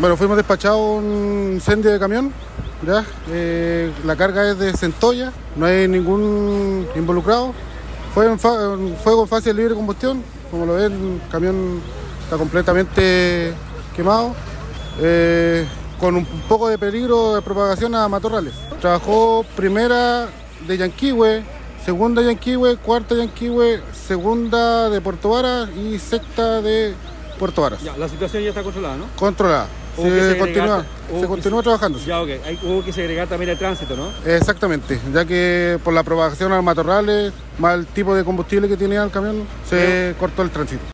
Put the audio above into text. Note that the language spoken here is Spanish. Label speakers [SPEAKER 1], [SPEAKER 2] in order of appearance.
[SPEAKER 1] Bueno, fuimos despachados un incendio de camión. ¿ya? Eh, la carga es de centolla, no hay ningún involucrado. Fue un, fuego fácil de libre combustión. Como lo ven, el camión está completamente quemado. eh, con un poco de peligro de propagación a matorrales. Trabajó primera de Yanquihue, segunda Yanquihue, cuarta Yanquihue, segunda de Puerto Varas y sexta de Puerto Varas.
[SPEAKER 2] Ya, la situación ya está controlada, ¿no?
[SPEAKER 1] Controlada.
[SPEAKER 2] Hubo
[SPEAKER 1] Se continúa, se continúa trabajando.
[SPEAKER 2] Ya, ok. Hay- hubo que segregar también el tránsito, ¿no?
[SPEAKER 1] Exactamente, ya que por la propagación a los matorrales, más el tipo de combustible que tenía el camión, se cortó el tránsito.